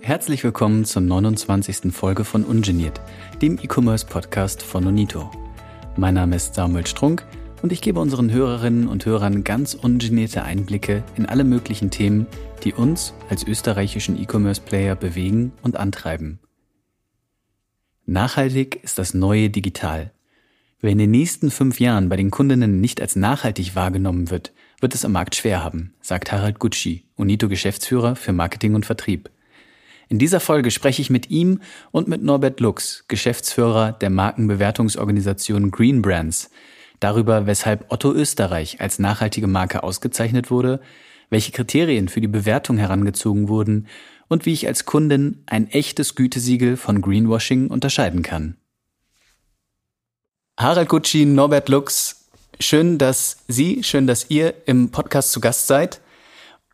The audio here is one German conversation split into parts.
Herzlich willkommen zur 29. Folge von Ungeniert, dem E-Commerce-Podcast von Onito. Mein Name ist Samuel Strunk und ich gebe unseren Hörerinnen und Hörern ganz ungenierte Einblicke in alle möglichen Themen, die uns als österreichischen E-Commerce-Player bewegen und antreiben. Nachhaltig ist das neue Digital. Wer in den nächsten fünf Jahren bei den Kundinnen nicht als nachhaltig wahrgenommen wird, wird es am Markt schwer haben, sagt Harald Gutschi, Unito-Geschäftsführer für Marketing und Vertrieb. In dieser Folge spreche ich mit ihm und mit Norbert Lux, Geschäftsführer der Markenbewertungsorganisation Green Brands, darüber, weshalb Otto Österreich als nachhaltige Marke ausgezeichnet wurde, welche Kriterien für die Bewertung herangezogen wurden und wie ich als Kundin ein echtes Gütesiegel von Greenwashing unterscheiden kann. Harald Gucci, Norbert Lux, schön, dass Sie, schön, dass ihr im Podcast zu Gast seid.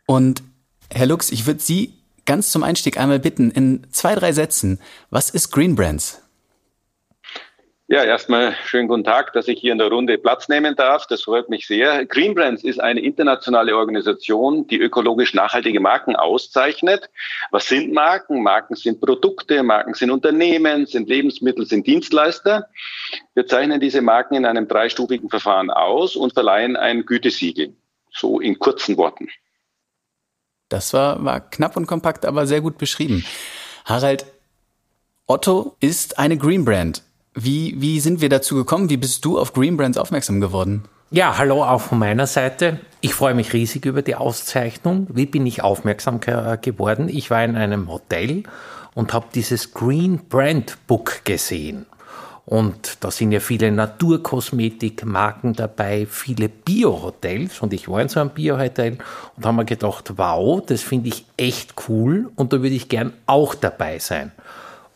Und Herr Lux, ich würde Sie ganz zum Einstieg einmal bitten, in zwei, drei Sätzen, was ist Green Brands? Ja, erstmal schönen guten Tag, dass ich hier in der Runde Platz nehmen darf. Das freut mich sehr. Green Brands ist eine internationale Organisation, die ökologisch nachhaltige Marken auszeichnet. Was sind Marken? Marken sind Produkte, Marken sind Unternehmen, sind Lebensmittel, sind Dienstleister. Wir zeichnen diese Marken in einem dreistufigen Verfahren aus und verleihen ein Gütesiegel. So in kurzen Worten. Das war, war knapp und kompakt, aber sehr gut beschrieben. Harald, Otto ist eine Green Brand. Wie, wie sind wir dazu gekommen? Wie bist du auf Green Brands aufmerksam geworden? Ja, hallo auch von meiner Seite. Ich freue mich riesig über die Auszeichnung. Wie bin ich aufmerksam geworden? Ich war in einem Hotel und habe dieses Green Brand Book gesehen. Und da sind ja viele Naturkosmetikmarken dabei, viele Bio-Hotels. Und ich war in so einem Bio-Hotel und habe mir gedacht, wow, das finde ich echt cool und da würde ich gern auch dabei sein.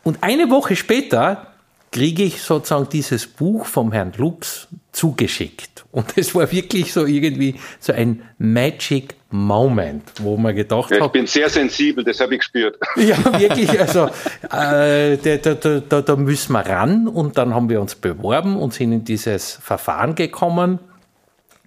Und eine Woche später kriege ich sozusagen dieses Buch vom Herrn Lux zugeschickt. Und es war wirklich so irgendwie so ein Magic Moment, wo man gedacht ja, hat. Ich bin sehr sensibel, das habe ich gespürt. Ja, wirklich. Also äh, da, da, da, da müssen wir ran. Und dann haben wir uns beworben und sind in dieses Verfahren gekommen.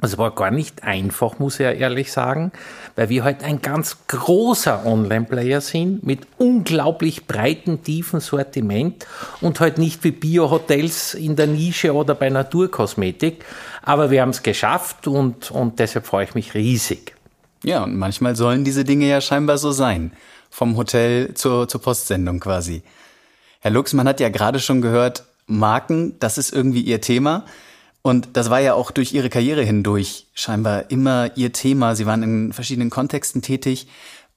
Es war gar nicht einfach, muss ich ja ehrlich sagen, weil wir halt ein ganz großer Online-Player sind mit unglaublich breiten, tiefen Sortiment und halt nicht wie Bio-Hotels in der Nische oder bei Naturkosmetik. Aber wir haben es geschafft und, und deshalb freue ich mich riesig. Ja, und manchmal sollen diese Dinge ja scheinbar so sein. Vom Hotel zur, zur Postsendung quasi. Herr Lux, man hat ja gerade schon gehört, Marken, das ist irgendwie Ihr Thema. Und das war ja auch durch ihre Karriere hindurch scheinbar immer ihr Thema. Sie waren in verschiedenen Kontexten tätig.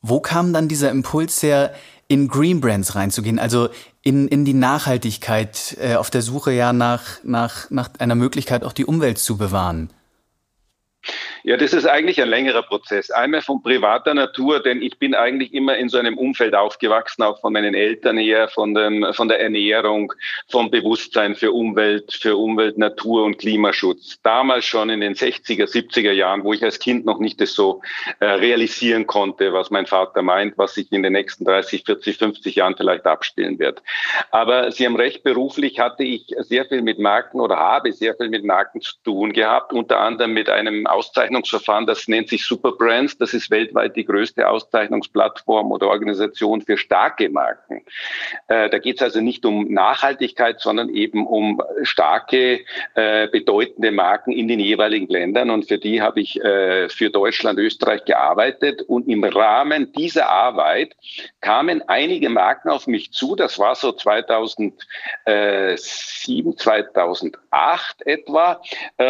Wo kam dann dieser Impuls her, in Green Brands reinzugehen, also in, in die Nachhaltigkeit, äh, auf der Suche ja nach, nach, nach einer Möglichkeit, auch die Umwelt zu bewahren? Ja, das ist eigentlich ein längerer Prozess. Einmal von privater Natur, denn ich bin eigentlich immer in so einem Umfeld aufgewachsen, auch von meinen Eltern her, von, dem, von der Ernährung, vom Bewusstsein für Umwelt, für Umwelt, Natur und Klimaschutz. Damals schon in den 60er, 70er Jahren, wo ich als Kind noch nicht das so äh, realisieren konnte, was mein Vater meint, was sich in den nächsten 30, 40, 50 Jahren vielleicht abspielen wird. Aber Sie haben recht, beruflich hatte ich sehr viel mit Marken oder habe sehr viel mit Marken zu tun gehabt, unter anderem mit einem Auszeichnungsverfahren, das nennt sich Superbrands. Das ist weltweit die größte Auszeichnungsplattform oder Organisation für starke Marken. Äh, da geht es also nicht um Nachhaltigkeit, sondern eben um starke, äh, bedeutende Marken in den jeweiligen Ländern. Und für die habe ich äh, für Deutschland, Österreich gearbeitet. Und im Rahmen dieser Arbeit kamen einige Marken auf mich zu. Das war so 2007, 2008 etwa.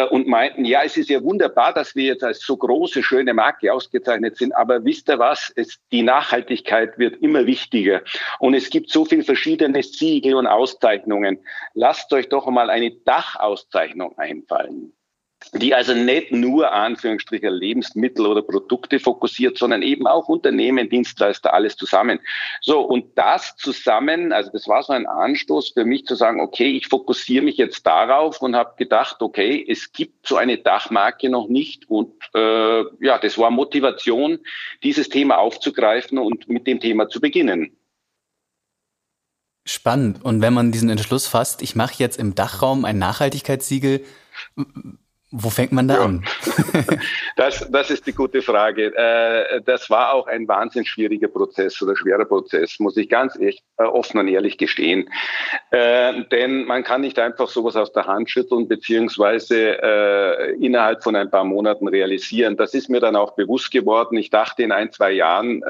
Und meinten, ja, es ist ja wunderbar, dass wir jetzt als so große, schöne Marke ausgezeichnet sind. Aber wisst ihr was? Es, die Nachhaltigkeit wird immer wichtiger. Und es gibt so viele verschiedene Siegel und Auszeichnungen. Lasst euch doch mal eine Dachauszeichnung einfallen die also nicht nur Anführungsstriche Lebensmittel oder Produkte fokussiert, sondern eben auch Unternehmen, Dienstleister, alles zusammen. So, und das zusammen, also das war so ein Anstoß für mich zu sagen, okay, ich fokussiere mich jetzt darauf und habe gedacht, okay, es gibt so eine Dachmarke noch nicht und äh, ja, das war Motivation, dieses Thema aufzugreifen und mit dem Thema zu beginnen. Spannend. Und wenn man diesen Entschluss fasst, ich mache jetzt im Dachraum ein Nachhaltigkeitssiegel, Wo fängt man da an? das, das ist die gute Frage. Äh, das war auch ein wahnsinnig schwieriger Prozess oder schwerer Prozess, muss ich ganz echt äh, offen und ehrlich gestehen. Äh, denn man kann nicht einfach sowas aus der Hand schütteln, beziehungsweise innerhalb von ein paar Monaten realisieren. Das ist mir dann auch bewusst geworden. Ich dachte, in ein, zwei Jahren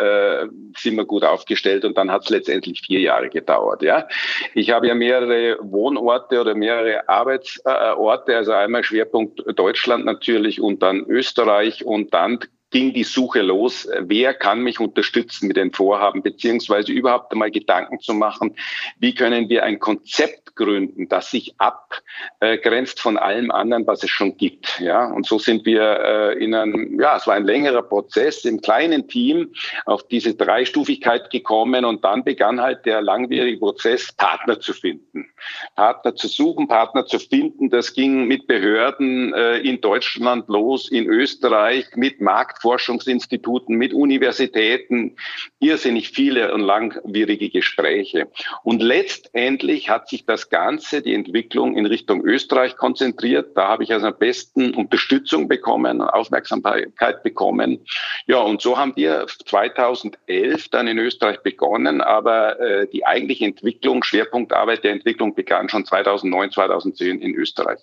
sind wir gut aufgestellt und dann hat es letztendlich vier Jahre gedauert. Ja? Ich habe ja mehrere Wohnorte oder mehrere Arbeitsorte, also einmal Schwerpunkt Deutschland natürlich und dann Österreich und dann ging die Suche los, wer kann mich unterstützen mit den Vorhaben, beziehungsweise überhaupt einmal Gedanken zu machen, wie können wir ein Konzept gründen, das sich abgrenzt von allem anderen, was es schon gibt. Ja, und so sind wir äh, in einem, ja, es war ein längerer Prozess im kleinen Team auf diese Dreistufigkeit gekommen und dann begann halt der langwierige Prozess, Partner zu finden. Partner zu suchen, Partner zu finden. Das ging mit Behörden äh, in Deutschland los, in Österreich, mit Marktforschungsinstituten, mit Universitäten, irrsinnig viele und langwierige Gespräche. Und letztendlich hat sich das Ganze, die Entwicklung in Richtung Österreich konzentriert. Da habe ich also am besten Unterstützung bekommen, Aufmerksamkeit bekommen. Ja, und so haben wir 2011 dann in Österreich begonnen, aber äh, die eigentliche Entwicklung, Schwerpunktarbeit der Entwicklung begann schon 2009, 2010 in Österreich.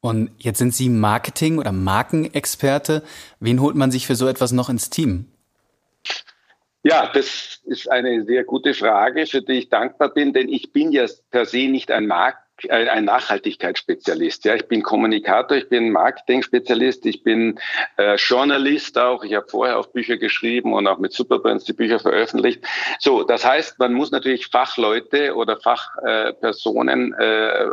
Und jetzt sind Sie Marketing- oder Markenexperte. Wen holt man sich für so etwas noch ins Team? Ja, das ist eine sehr gute Frage, für die ich dankbar bin, denn ich bin ja per se nicht ein Markt ein Nachhaltigkeitsspezialist. Ja, ich bin Kommunikator, ich bin Marketing-Spezialist, ich bin äh, Journalist auch. Ich habe vorher auch Bücher geschrieben und auch mit Superbrands die Bücher veröffentlicht. So, das heißt, man muss natürlich Fachleute oder Fachpersonen äh,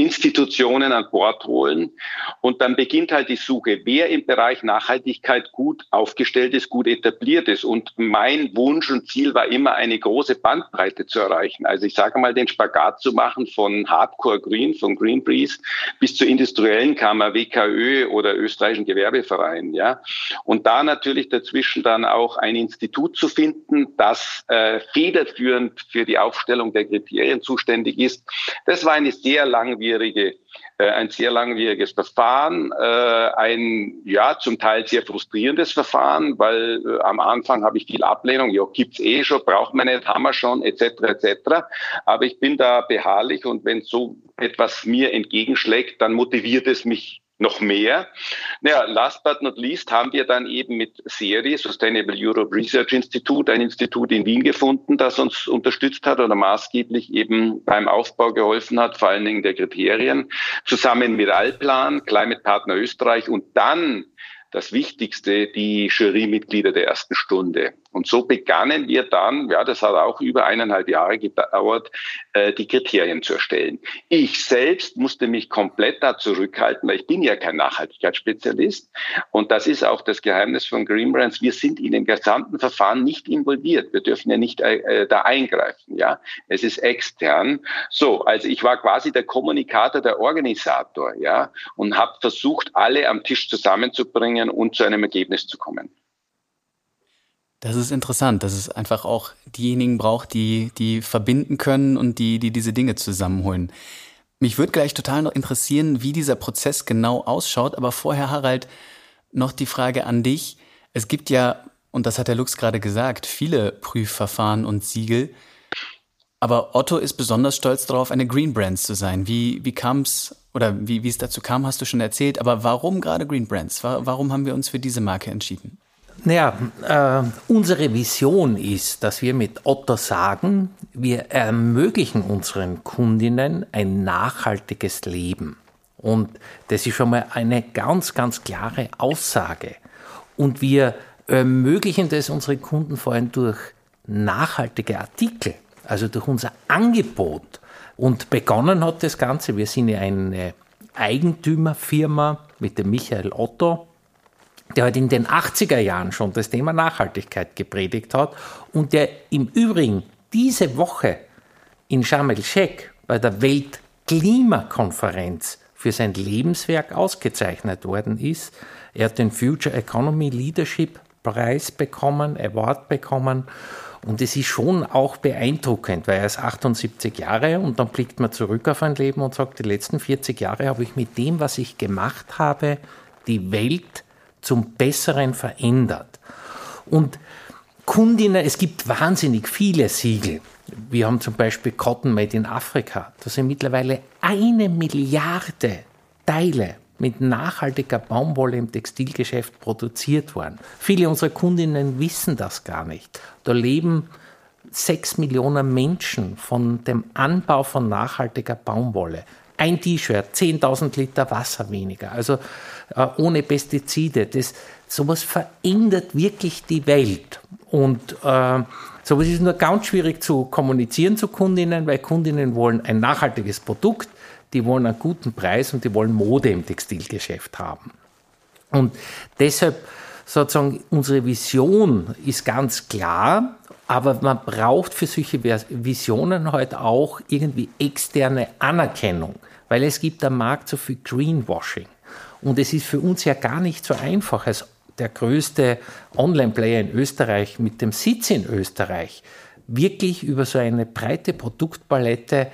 Institutionen an Bord holen. Und dann beginnt halt die Suche, wer im Bereich Nachhaltigkeit gut aufgestellt ist, gut etabliert ist. Und mein Wunsch und Ziel war immer, eine große Bandbreite zu erreichen. Also ich sage mal, den Spagat zu machen von Hardcore Green, von Greenpeace, bis zur industriellen Kammer, WKÖ oder österreichischen Gewerbeverein. Ja. Und da natürlich dazwischen dann auch ein Institut zu finden, das äh, federführend für die Aufstellung der Kriterien zuständig ist. Das war eine sehr langwierige langwierige, äh, ein sehr langwieriges Verfahren, äh, ein ja zum Teil sehr frustrierendes Verfahren, weil äh, am Anfang habe ich viel Ablehnung, ja gibt's eh schon, braucht man nicht, haben wir schon, etc. etc. Aber ich bin da beharrlich und wenn so etwas mir entgegenschlägt, dann motiviert es mich noch mehr. Naja, last but not least haben wir dann eben mit SERI, Sustainable Europe Research Institute, ein Institut in Wien gefunden, das uns unterstützt hat oder maßgeblich eben beim Aufbau geholfen hat, vor allen Dingen der Kriterien, zusammen mit Allplan, Climate Partner Österreich und dann das Wichtigste, die Jurymitglieder der ersten Stunde. Und so begannen wir dann, ja, das hat auch über eineinhalb Jahre gedauert, äh, die Kriterien zu erstellen. Ich selbst musste mich komplett da zurückhalten, weil ich bin ja kein Nachhaltigkeitsspezialist. Und das ist auch das Geheimnis von Green Brands. Wir sind in dem gesamten Verfahren nicht involviert. Wir dürfen ja nicht äh, da eingreifen, ja. Es ist extern. So, also ich war quasi der Kommunikator, der Organisator, ja, und habe versucht, alle am Tisch zusammenzubringen und zu einem Ergebnis zu kommen. Das ist interessant, dass es einfach auch diejenigen braucht, die, die verbinden können und die, die diese Dinge zusammenholen. Mich würde gleich total noch interessieren, wie dieser Prozess genau ausschaut, aber vorher, Harald, noch die Frage an dich. Es gibt ja, und das hat der Lux gerade gesagt, viele Prüfverfahren und Siegel. Aber Otto ist besonders stolz darauf, eine Green Brands zu sein. Wie, wie kam es oder wie, wie es dazu kam, hast du schon erzählt. Aber warum gerade Green Brands? Warum haben wir uns für diese Marke entschieden? Naja, äh, unsere Vision ist, dass wir mit Otto sagen, wir ermöglichen unseren Kundinnen ein nachhaltiges Leben. Und das ist schon mal eine ganz, ganz klare Aussage. Und wir ermöglichen das unseren Kunden vor allem durch nachhaltige Artikel, also durch unser Angebot. Und begonnen hat das Ganze, wir sind ja eine Eigentümerfirma mit dem Michael Otto, der halt in den 80er Jahren schon das Thema Nachhaltigkeit gepredigt hat und der im Übrigen diese Woche in Sharm el-Sheikh bei der Weltklimakonferenz für sein Lebenswerk ausgezeichnet worden ist. Er hat den Future Economy Leadership Preis bekommen, Award bekommen Und es ist schon auch beeindruckend, weil er ist 78 Jahre und dann blickt man zurück auf ein Leben und sagt, die letzten 40 Jahre habe ich mit dem, was ich gemacht habe, die Welt zum Besseren verändert. Und Kundinnen, es gibt wahnsinnig viele Siegel. Wir haben zum Beispiel Cotton Made in Afrika. Da sind mittlerweile eine Milliarde Teile mit nachhaltiger Baumwolle im Textilgeschäft produziert worden. Viele unserer Kundinnen wissen das gar nicht. Da leben sechs Millionen Menschen von dem Anbau von nachhaltiger Baumwolle. Ein T-Shirt, 10.000 Liter Wasser weniger, also äh, ohne Pestizide. Das, sowas verändert wirklich die Welt. Und äh, sowas ist nur ganz schwierig zu kommunizieren zu Kundinnen, weil Kundinnen wollen ein nachhaltiges Produkt die wollen einen guten Preis und die wollen Mode im Textilgeschäft haben. Und deshalb sozusagen unsere Vision ist ganz klar, aber man braucht für solche Visionen halt auch irgendwie externe Anerkennung, weil es gibt am Markt so viel Greenwashing. Und es ist für uns ja gar nicht so einfach, als der größte Online-Player in Österreich mit dem Sitz in Österreich wirklich über so eine breite Produktpalette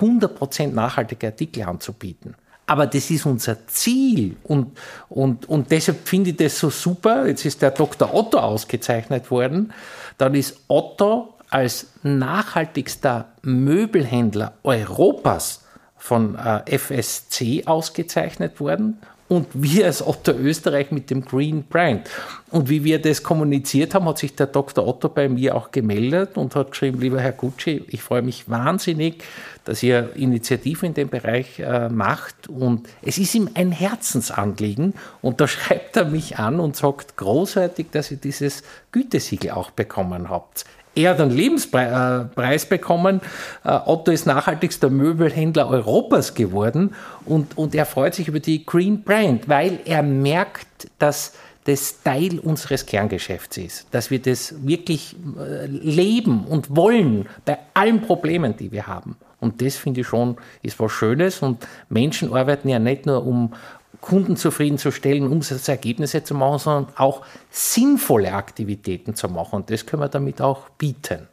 100% nachhaltige Artikel anzubieten. Aber das ist unser Ziel und, und, und deshalb finde ich das so super. Jetzt ist der Dr. Otto ausgezeichnet worden. Dann ist Otto als nachhaltigster Möbelhändler Europas von äh, FSC ausgezeichnet worden und wir als Otto Österreich mit dem Green Brand. Und wie wir das kommuniziert haben, hat sich der Dr. Otto bei mir auch gemeldet und hat geschrieben, lieber Herr Gucci, ich freue mich wahnsinnig, dass ihr Initiativen in dem Bereich äh, macht. Und es ist ihm ein Herzensanliegen. Und da schreibt er mich an und sagt, großartig, dass ihr dieses Gütesiegel auch bekommen habt. Er hat einen Lebenspreis bekommen. Äh, Otto ist nachhaltigster Möbelhändler Europas geworden und, und er freut sich über die Green Brand, weil er merkt, dass das Teil unseres Kerngeschäfts ist, dass wir das wirklich äh, leben und wollen bei allen Problemen, die wir haben. Und das finde ich schon ist was Schönes. Und Menschen arbeiten ja nicht nur, um Kunden zufriedenzustellen, Umsatzergebnisse zu machen, sondern auch sinnvolle Aktivitäten zu machen. Und das können wir damit auch bieten.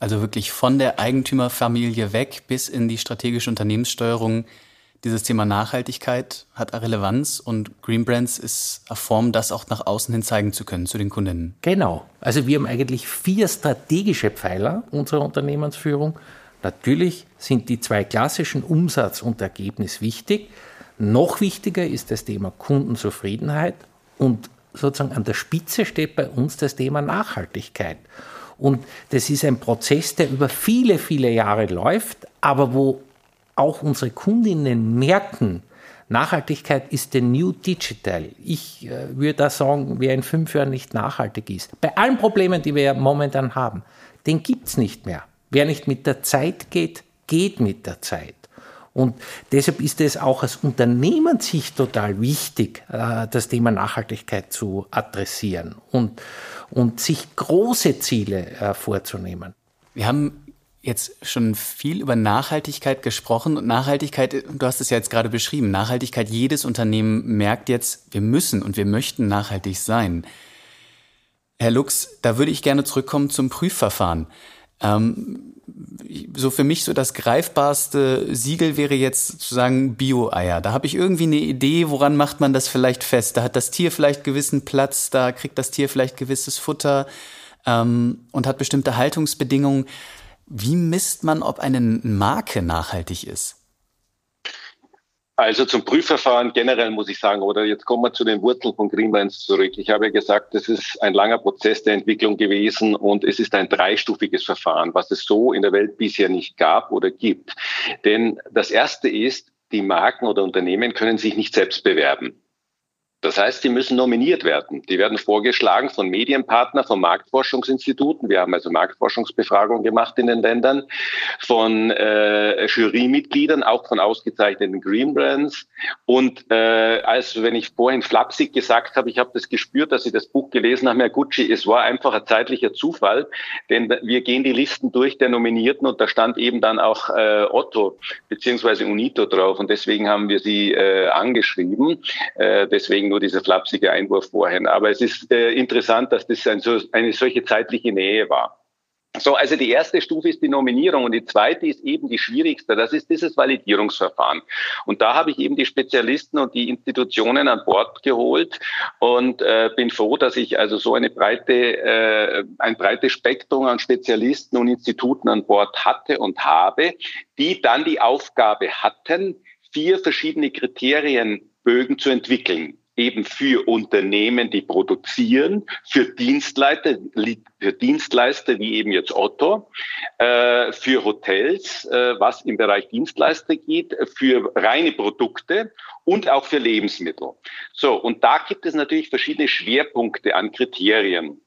Also wirklich von der Eigentümerfamilie weg bis in die strategische Unternehmenssteuerung. Dieses Thema Nachhaltigkeit hat Relevanz und Green Brands ist eine Form, das auch nach außen hin zeigen zu können zu den Kundinnen. Genau. Also wir haben eigentlich vier strategische Pfeiler unserer Unternehmensführung. Natürlich sind die zwei klassischen Umsatz und Ergebnis wichtig. Noch wichtiger ist das Thema Kundenzufriedenheit und sozusagen an der Spitze steht bei uns das Thema Nachhaltigkeit. Und das ist ein Prozess, der über viele, viele Jahre läuft, aber wo auch unsere Kundinnen merken, Nachhaltigkeit ist der New Digital. Ich äh, würde da sagen, wer in fünf Jahren nicht nachhaltig ist, bei allen Problemen, die wir momentan haben, den gibt es nicht mehr. Wer nicht mit der Zeit geht, geht mit der Zeit. Und deshalb ist es auch aus Unternehmenssicht total wichtig, äh, das Thema Nachhaltigkeit zu adressieren und, und sich große Ziele äh, vorzunehmen. Wir haben jetzt schon viel über Nachhaltigkeit gesprochen und Nachhaltigkeit, du hast es ja jetzt gerade beschrieben, Nachhaltigkeit, jedes Unternehmen merkt jetzt, wir müssen und wir möchten nachhaltig sein. Herr Lux, da würde ich gerne zurückkommen zum Prüfverfahren. Ähm, so für mich so das greifbarste Siegel wäre jetzt sozusagen Bio-Eier. Da habe ich irgendwie eine Idee, woran macht man das vielleicht fest? Da hat das Tier vielleicht gewissen Platz, da kriegt das Tier vielleicht gewisses Futter ähm, und hat bestimmte Haltungsbedingungen. Wie misst man, ob eine Marke nachhaltig ist? Also zum Prüfverfahren generell muss ich sagen, oder jetzt kommen wir zu den Wurzeln von Greenlands zurück. Ich habe ja gesagt, das ist ein langer Prozess der Entwicklung gewesen und es ist ein dreistufiges Verfahren, was es so in der Welt bisher nicht gab oder gibt. Denn das erste ist, die Marken oder Unternehmen können sich nicht selbst bewerben. Das heißt, sie müssen nominiert werden. Die werden vorgeschlagen von Medienpartnern, von Marktforschungsinstituten. Wir haben also Marktforschungsbefragungen gemacht in den Ländern, von äh, Jurymitgliedern, auch von ausgezeichneten Green Brands. Und äh, als wenn ich vorhin flapsig gesagt habe, ich habe das gespürt, dass Sie das Buch gelesen haben, Herr Gucci, es war einfach ein zeitlicher Zufall, denn wir gehen die Listen durch der Nominierten und da stand eben dann auch äh, Otto beziehungsweise Unito drauf und deswegen haben wir sie äh, angeschrieben. Äh, deswegen nur dieser flapsige Einwurf vorhin. Aber es ist äh, interessant, dass das ein, so, eine solche zeitliche Nähe war. So, also die erste Stufe ist die Nominierung und die zweite ist eben die schwierigste. Das ist dieses Validierungsverfahren. Und da habe ich eben die Spezialisten und die Institutionen an Bord geholt und äh, bin froh, dass ich also so eine breite, äh, ein breites Spektrum an Spezialisten und Instituten an Bord hatte und habe, die dann die Aufgabe hatten, vier verschiedene Kriterienbögen zu entwickeln eben für Unternehmen, die produzieren, für Dienstleister, für Dienstleister wie eben jetzt Otto, äh, für Hotels, äh, was im Bereich Dienstleister geht, für reine Produkte und auch für Lebensmittel. So, und da gibt es natürlich verschiedene Schwerpunkte an Kriterien.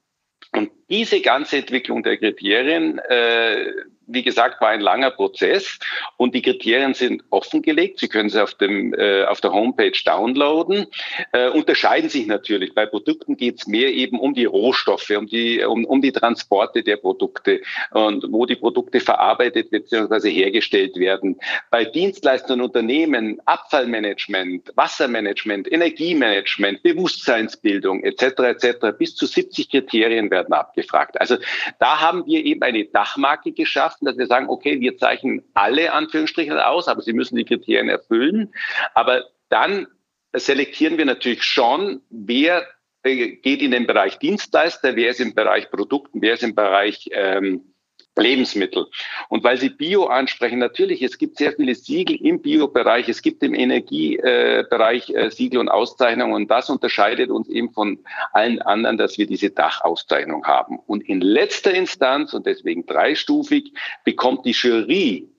Und diese ganze Entwicklung der Kriterien, äh, wie gesagt, war ein langer Prozess und die Kriterien sind offengelegt. Sie können sie auf, dem, äh, auf der Homepage downloaden. Äh, unterscheiden sich natürlich. Bei Produkten geht es mehr eben um die Rohstoffe, um die, um, um die Transporte der Produkte und wo die Produkte verarbeitet bzw. hergestellt werden. Bei Dienstleistern und Unternehmen Abfallmanagement, Wassermanagement, Energiemanagement, Bewusstseinsbildung etc. etc. Bis zu 70 Kriterien werden abgefragt. Also da haben wir eben eine Dachmarke geschafft lassen, dass wir sagen, okay, wir zeichnen alle Anführungsstrichen aus, aber sie müssen die Kriterien erfüllen. Aber dann selektieren wir natürlich schon, wer geht in den Bereich Dienstleister, wer ist im Bereich Produkten, wer ist im Bereich ähm, Lebensmittel. Und weil Sie Bio ansprechen, natürlich, es gibt sehr viele Siegel im Bio-Bereich, es gibt im Energiebereich äh, Siegel und Auszeichnungen und das unterscheidet uns eben von allen anderen, dass wir diese Dachauszeichnung haben. Und in letzter Instanz, und deswegen dreistufig, bekommt die Jury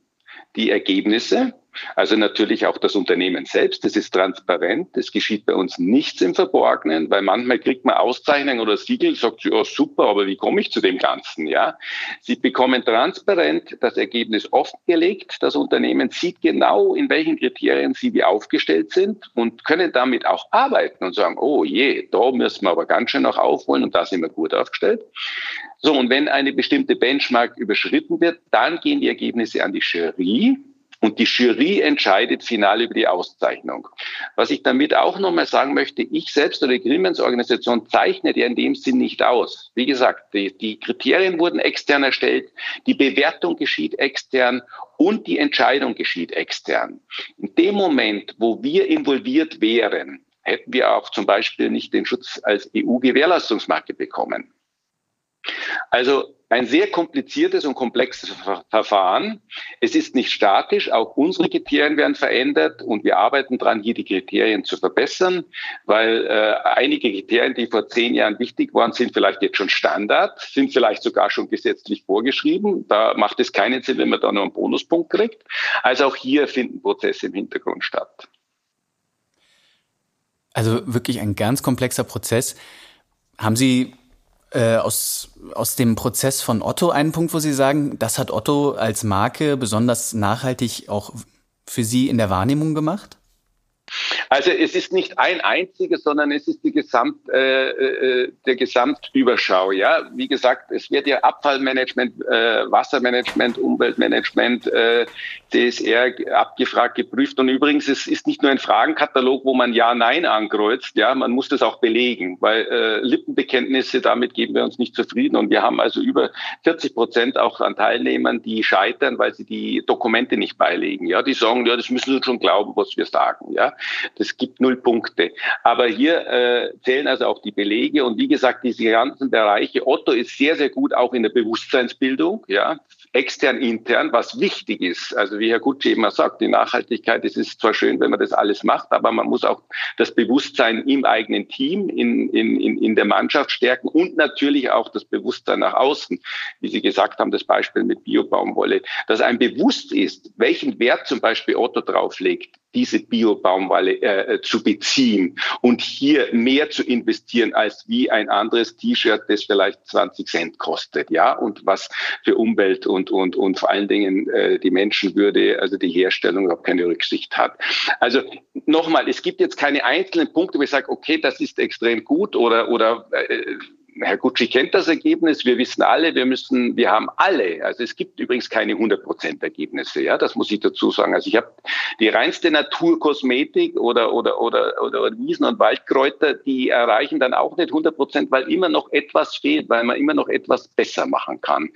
die Ergebnisse also natürlich auch das Unternehmen selbst. Das ist transparent. Es geschieht bei uns nichts im Verborgenen, weil manchmal kriegt man Auszeichnungen oder Siegel, sagt sie, oh super, aber wie komme ich zu dem Ganzen? Ja, Sie bekommen transparent das Ergebnis offengelegt. Das Unternehmen sieht genau, in welchen Kriterien sie wie aufgestellt sind und können damit auch arbeiten und sagen, oh je, da müssen wir aber ganz schön noch aufholen und da sind wir gut aufgestellt. So, und wenn eine bestimmte Benchmark überschritten wird, dann gehen die Ergebnisse an die Jury und die Jury entscheidet final über die Auszeichnung. Was ich damit auch nochmal sagen möchte, ich selbst oder die Greenmans-Organisation zeichnet ja in dem Sinn nicht aus. Wie gesagt, die, die Kriterien wurden extern erstellt, die Bewertung geschieht extern und die Entscheidung geschieht extern. In dem Moment, wo wir involviert wären, hätten wir auch zum Beispiel nicht den Schutz als EU-Gewährleistungsmarke bekommen. Also ein sehr kompliziertes und komplexes Verfahren. Es ist nicht statisch, auch unsere Kriterien werden verändert und wir arbeiten daran, hier die Kriterien zu verbessern, weil äh, einige Kriterien, die vor zehn Jahren wichtig waren, sind vielleicht jetzt schon Standard, sind vielleicht sogar schon gesetzlich vorgeschrieben. Da macht es keinen Sinn, wenn man da nur einen Bonuspunkt kriegt. Also auch hier finden Prozesse im Hintergrund statt. Also wirklich ein ganz komplexer Prozess. Haben Sie äh, aus, aus dem Prozess von Otto einen Punkt, wo Sie sagen, das hat Otto als Marke besonders nachhaltig auch für Sie in der Wahrnehmung gemacht? Also es ist nicht ein einziges, sondern es ist die Gesamt, äh, äh, der Gesamtüberschau. Ja, wie gesagt, es wird ja Abfallmanagement, äh, Wassermanagement, Umweltmanagement, äh, DSR abgefragt, geprüft. Und übrigens, es ist nicht nur ein Fragenkatalog, wo man Ja, Nein ankreuzt. Ja, man muss das auch belegen, weil äh, Lippenbekenntnisse damit geben wir uns nicht zufrieden. Und wir haben also über 40 Prozent auch an Teilnehmern, die scheitern, weil sie die Dokumente nicht beilegen. Ja, die sagen, ja, das müssen sie schon glauben, was wir sagen. Ja, das gibt null Punkte. Aber hier äh, zählen also auch die Belege und wie gesagt, diese ganzen Bereiche. Otto ist sehr, sehr gut auch in der Bewusstseinsbildung, ja, extern, intern, was wichtig ist. Also wie Herr Gucci immer sagt, die Nachhaltigkeit, es ist zwar schön, wenn man das alles macht, aber man muss auch das Bewusstsein im eigenen Team, in, in, in, in der Mannschaft stärken und natürlich auch das Bewusstsein nach außen. Wie Sie gesagt haben, das Beispiel mit Biobaumwolle, dass ein bewusst ist, welchen Wert zum Beispiel Otto drauflegt, diese Biobaumwolle äh, zu beziehen und hier mehr zu investieren als wie ein anderes T-Shirt, das vielleicht 20 Cent kostet, ja, und was für Umwelt und und und vor allen Dingen äh, die Menschenwürde, also die Herstellung überhaupt keine Rücksicht hat. Also nochmal, es gibt jetzt keine einzelnen Punkte, wo ich sage, okay, das ist extrem gut oder oder äh, Herr Gucci kennt das Ergebnis. Wir wissen alle, wir müssen, wir haben alle, also es gibt übrigens keine 100% Ergebnisse, ja, das muss ich dazu sagen. Also ich habe die reinste Naturkosmetik oder, oder, oder, oder Wiesen- und Waldkräuter, die erreichen dann auch nicht 100%, weil immer noch etwas fehlt, weil man immer noch etwas besser machen kann.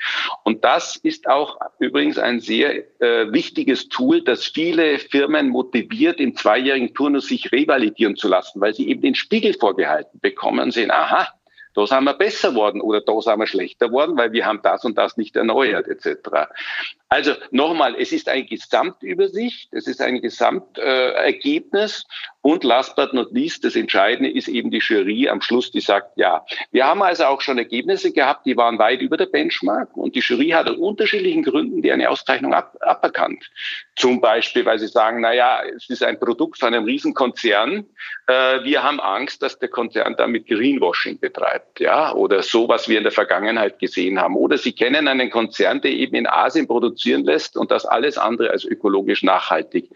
Und das ist auch übrigens ein sehr äh, wichtiges Tool, das viele Firmen motiviert, im zweijährigen Turnus sich revalidieren zu lassen, weil sie eben den Spiegel vorgehalten bekommen und sehen, aha, da sind wir besser worden oder da sind wir schlechter worden, weil wir haben das und das nicht erneuert etc. Also nochmal, es ist eine Gesamtübersicht, es ist ein Gesamtergebnis und last but not least, das Entscheidende ist eben die Jury am Schluss, die sagt ja. Wir haben also auch schon Ergebnisse gehabt, die waren weit über der Benchmark und die Jury hat aus unterschiedlichen Gründen die eine Auszeichnung ab, aberkannt. Zum Beispiel, weil sie sagen, na ja, es ist ein Produkt von einem Riesenkonzern. Äh, wir haben Angst, dass der Konzern damit Greenwashing betreibt, ja, oder so, was wir in der Vergangenheit gesehen haben. Oder sie kennen einen Konzern, der eben in Asien produziert produzieren lässt und das alles andere als ökologisch nachhaltig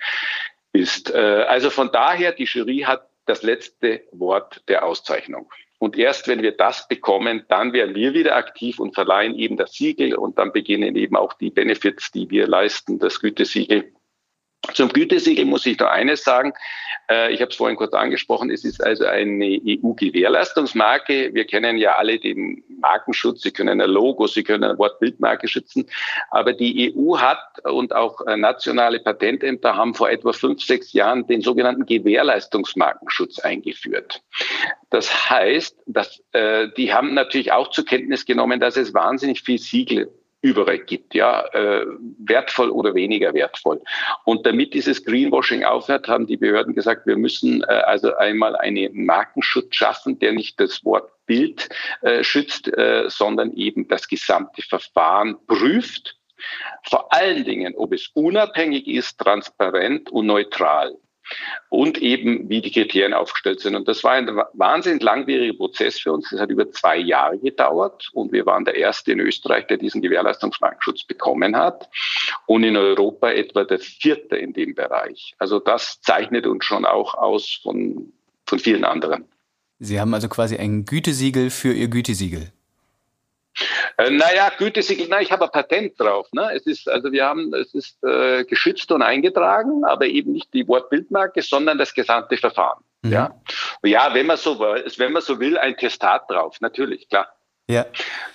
ist. Äh, also von daher, die Jury hat das letzte Wort der Auszeichnung. Und erst wenn wir das bekommen, dann werden wir wieder aktiv und verleihen eben das Siegel und dann beginnen eben auch die Benefits, die wir leisten, das Gütesiegel zum Gütesiegel muss ich noch eines sagen. Äh, ich habe es vorhin kurz angesprochen. Es ist also eine EU-Gewährleistungsmarke. Wir kennen ja alle den Markenschutz. Sie können ein Logo, Sie können ein Wort Bildmarke schützen. Aber die EU hat und auch äh, nationale Patentämter haben vor etwa fünf, sechs Jahren den sogenannten Gewährleistungsmarkenschutz eingeführt. Das heißt, dass, äh, die haben natürlich auch zur Kenntnis genommen, dass es wahnsinnig viel Siegel überall gibt, ja, äh, wertvoll oder weniger wertvoll. Und damit dieses Greenwashing aufhört, haben die Behörden gesagt, wir müssen äh, also einmal einen Markenschutz schaffen, der nicht das Wort Bild äh, schützt, äh, sondern eben das gesamte Verfahren prüft. Vor allen Dingen, ob es unabhängig ist, transparent und neutral und eben wie die Kriterien aufgestellt sind. Und das war ein wahnsinnig langwieriger Prozess für uns. Das hat über zwei Jahre gedauert und wir waren der erste in Österreich, der diesen Gewährleistungsmarktschutz bekommen hat und in Europa etwa der vierte in dem Bereich. Also das zeichnet uns schon auch aus von, von vielen anderen. Sie haben also quasi ein Gütesiegel für Ihr Gütesiegel. Äh, naja, Gütesiegel, na, ich habe ein Patent drauf. Ne? Es ist, also wir haben, es ist äh, geschützt und eingetragen, aber eben nicht die Wortbildmarke, sondern das gesamte Verfahren. Mhm. Ja, ja, wenn man so, wenn man so will, ein Testat drauf, natürlich, klar. Ja.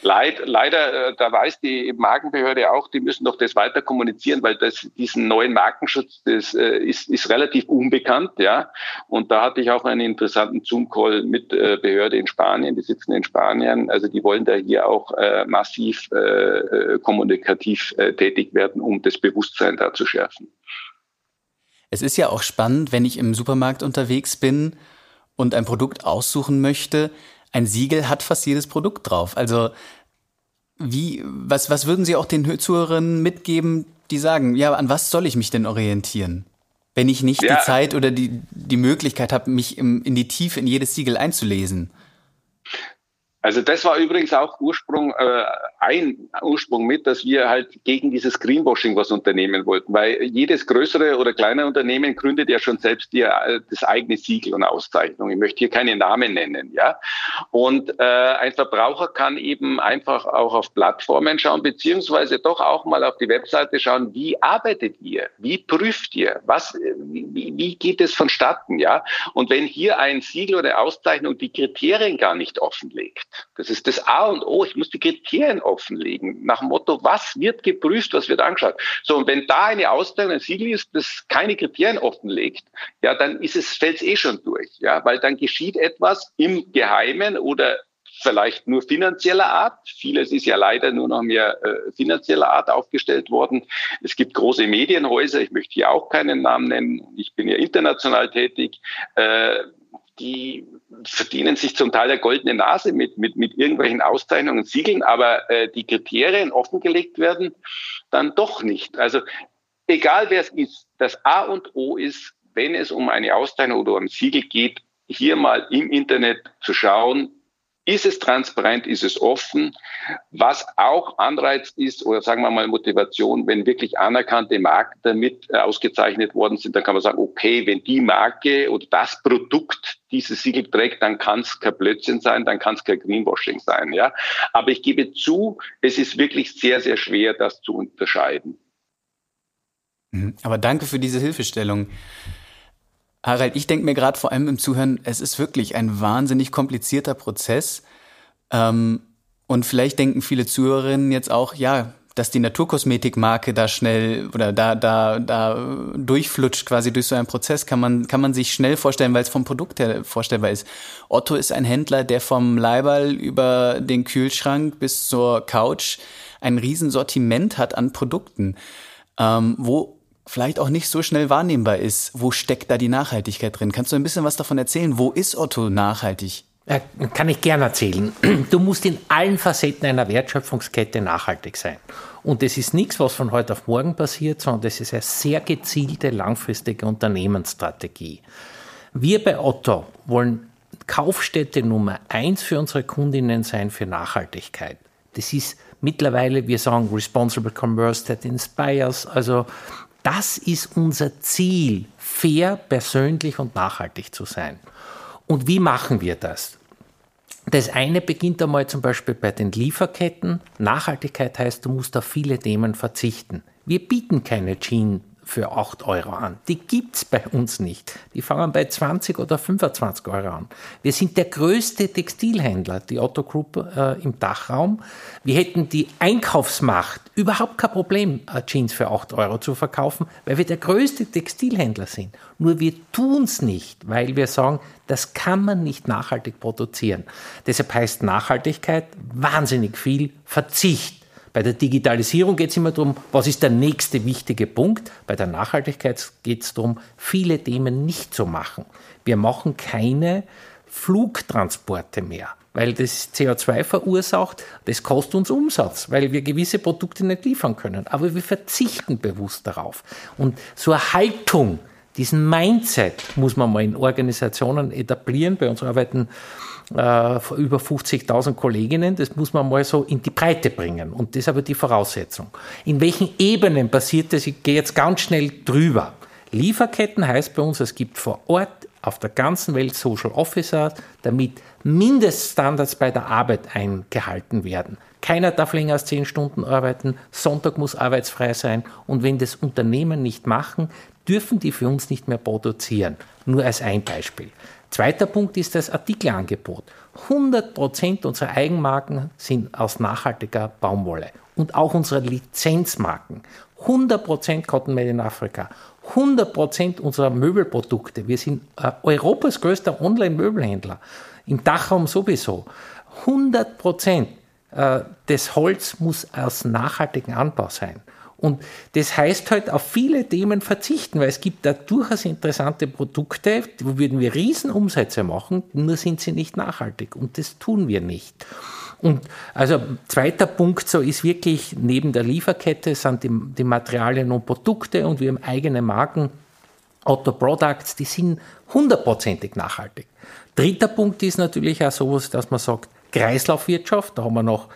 Leid, leider, äh, da weiß die Markenbehörde auch, die müssen doch das weiter kommunizieren, weil das, diesen neuen Markenschutz, das äh, ist, ist relativ unbekannt, ja. Und da hatte ich auch einen interessanten Zoom-Call mit äh, Behörde in Spanien, die sitzen in Spanien. Also die wollen da hier auch massiv kommunikativ tätig werden, um das Bewusstsein da zu schärfen. Es ist ja auch spannend, wenn ich im Supermarkt unterwegs bin und ein Produkt aussuchen möchte, ein Siegel hat fast jedes Produkt drauf. Also wie, was, was würden Sie auch den Zuhörern mitgeben, die sagen, ja, an was soll ich mich denn orientieren? Wenn ich nicht ja. die Zeit oder die, die Möglichkeit habe, mich im, in die Tiefe in jedes Siegel einzulesen. Also das war übrigens auch Ursprung, äh, ein Ursprung mit, dass wir halt gegen dieses Greenwashing was unternehmen wollten, weil jedes größere oder kleinere Unternehmen gründet ja schon selbst die, äh, das eigene Siegel und Auszeichnung. Ich möchte hier keine Namen nennen, ja. Und äh, ein Verbraucher kann eben einfach auch auf Plattformen schauen, beziehungsweise doch auch mal auf die Webseite schauen, wie arbeitet ihr, wie prüft ihr, was, wie, wie geht es vonstatten, ja. Und wenn hier ein Siegel oder Auszeichnung die Kriterien gar nicht offenlegt, das ist das A und O. Ich muss die Kriterien offenlegen. Nach dem Motto, was wird geprüft, was wird angeschaut. So, und wenn da eine Auszeichnung, ein Siegel ist, das keine Kriterien offenlegt, ja, dann ist es, fällt es eh schon durch. Ja, weil dann geschieht etwas im Geheimen oder vielleicht nur finanzieller Art. Vieles ist ja leider nur noch mehr äh, finanzieller Art aufgestellt worden. Es gibt große Medienhäuser, ich möchte hier auch keinen Namen nennen, ich bin ja international tätig, äh, die verdienen sich zum Teil der goldene Nase mit, mit, mit irgendwelchen Auszeichnungen und Siegeln, aber äh, die Kriterien offengelegt werden dann doch nicht. Also egal wer es ist, das A und O ist, wenn es um eine Auszeichnung oder um ein Siegel geht, hier mal im Internet zu schauen, ist es transparent, ist es offen? Was auch Anreiz ist oder sagen wir mal Motivation, wenn wirklich anerkannte Marken damit äh, ausgezeichnet worden sind, dann kann man sagen, okay, wenn die Marke oder das Produkt dieses Siegel trägt, dann kann es kein Blödsinn sein, dann kann es kein Greenwashing sein. Ja? Aber ich gebe zu, es ist wirklich sehr, sehr schwer, das zu unterscheiden. Mhm. Aber danke für diese Hilfestellung. Harald, ich denke mir gerade vor allem im Zuhören, es ist wirklich ein wahnsinnig komplizierter Prozess. Ähm, und vielleicht denken viele Zuhörerinnen jetzt auch, ja, dass die Naturkosmetikmarke da schnell oder da da da durchflutscht quasi durch so einen Prozess kann man kann man sich schnell vorstellen, weil es vom Produkt her vorstellbar ist. Otto ist ein Händler, der vom Leiberl über den Kühlschrank bis zur Couch ein Riesensortiment hat an Produkten, ähm, wo vielleicht auch nicht so schnell wahrnehmbar ist. Wo steckt da die Nachhaltigkeit drin? Kannst du ein bisschen was davon erzählen? Wo ist Otto nachhaltig? Kann ich gern erzählen. Du musst in allen Facetten einer Wertschöpfungskette nachhaltig sein. Und das ist nichts, was von heute auf morgen passiert, sondern das ist eine sehr gezielte, langfristige Unternehmensstrategie. Wir bei Otto wollen Kaufstätte Nummer eins für unsere Kundinnen sein für Nachhaltigkeit. Das ist mittlerweile, wir sagen Responsible Commerce that inspires, also das ist unser Ziel, fair, persönlich und nachhaltig zu sein. Und wie machen wir das? Das eine beginnt einmal zum Beispiel bei den Lieferketten. Nachhaltigkeit heißt, du musst auf viele Themen verzichten. Wir bieten keine Jeans für 8 Euro an. Die gibt es bei uns nicht. Die fangen bei 20 oder 25 Euro an. Wir sind der größte Textilhändler, die Otto Group äh, im Dachraum. Wir hätten die Einkaufsmacht, überhaupt kein Problem, äh, Jeans für 8 Euro zu verkaufen, weil wir der größte Textilhändler sind. Nur wir tun es nicht, weil wir sagen, das kann man nicht nachhaltig produzieren. Deshalb heißt Nachhaltigkeit wahnsinnig viel Verzicht bei der Digitalisierung geht es immer darum, was ist der nächste wichtige Punkt. Bei der Nachhaltigkeit geht es darum, viele Themen nicht zu machen. Wir machen keine Flugtransporte mehr, weil das CO2 verursacht, das kostet uns Umsatz, weil wir gewisse Produkte nicht liefern können. Aber wir verzichten bewusst darauf. Und so eine Haltung, diesen Mindset muss man mal in Organisationen etablieren. Bei uns arbeiten äh, über 50.000 Kolleginnen. Das muss man mal so in die Breite bringen. Und das ist aber die Voraussetzung. In welchen Ebenen passiert das? Ich gehe jetzt ganz schnell drüber. Lieferketten heißt bei uns, es gibt vor Ort auf der ganzen Welt Social Officer, damit Mindeststandards bei der Arbeit eingehalten werden. Keiner darf länger als zehn Stunden arbeiten, Sonntag muss arbeitsfrei sein und wenn das Unternehmen nicht machen, dürfen die für uns nicht mehr produzieren. Nur als ein Beispiel. Zweiter Punkt ist das Artikelangebot. 100% unserer Eigenmarken sind aus nachhaltiger Baumwolle und auch unsere Lizenzmarken. 100% Cotton Made in Africa. 100% unserer Möbelprodukte. Wir sind äh, Europas größter Online-Möbelhändler. Im Dachraum sowieso. 100% äh, des Holz muss aus nachhaltigem Anbau sein. Und das heißt halt auf viele Themen verzichten, weil es gibt da durchaus interessante Produkte, wo würden wir Riesenumsätze machen, nur sind sie nicht nachhaltig. Und das tun wir nicht. Und also zweiter Punkt so ist wirklich neben der Lieferkette sind die, die Materialien und Produkte und wir haben eigene Marken, Auto Products, die sind hundertprozentig nachhaltig. Dritter Punkt ist natürlich auch sowas, dass man sagt, Kreislaufwirtschaft, da haben wir noch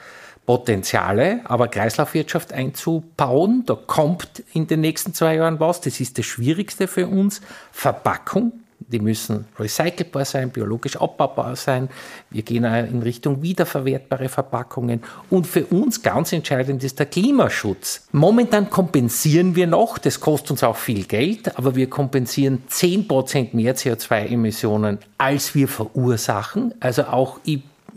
Potenziale, aber Kreislaufwirtschaft einzubauen, da kommt in den nächsten zwei Jahren was. Das ist das Schwierigste für uns. Verpackung, die müssen recycelbar sein, biologisch abbaubar sein. Wir gehen in Richtung wiederverwertbare Verpackungen. Und für uns ganz entscheidend ist der Klimaschutz. Momentan kompensieren wir noch, das kostet uns auch viel Geld, aber wir kompensieren 10% mehr CO2-Emissionen, als wir verursachen. Also auch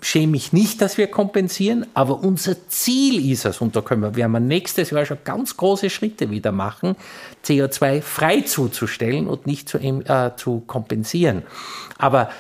schäme mich nicht, dass wir kompensieren, aber unser Ziel ist es, und da können wir, werden wir nächstes Jahr schon ganz große Schritte wieder machen, CO2 frei zuzustellen und nicht zu, äh, zu kompensieren. Aber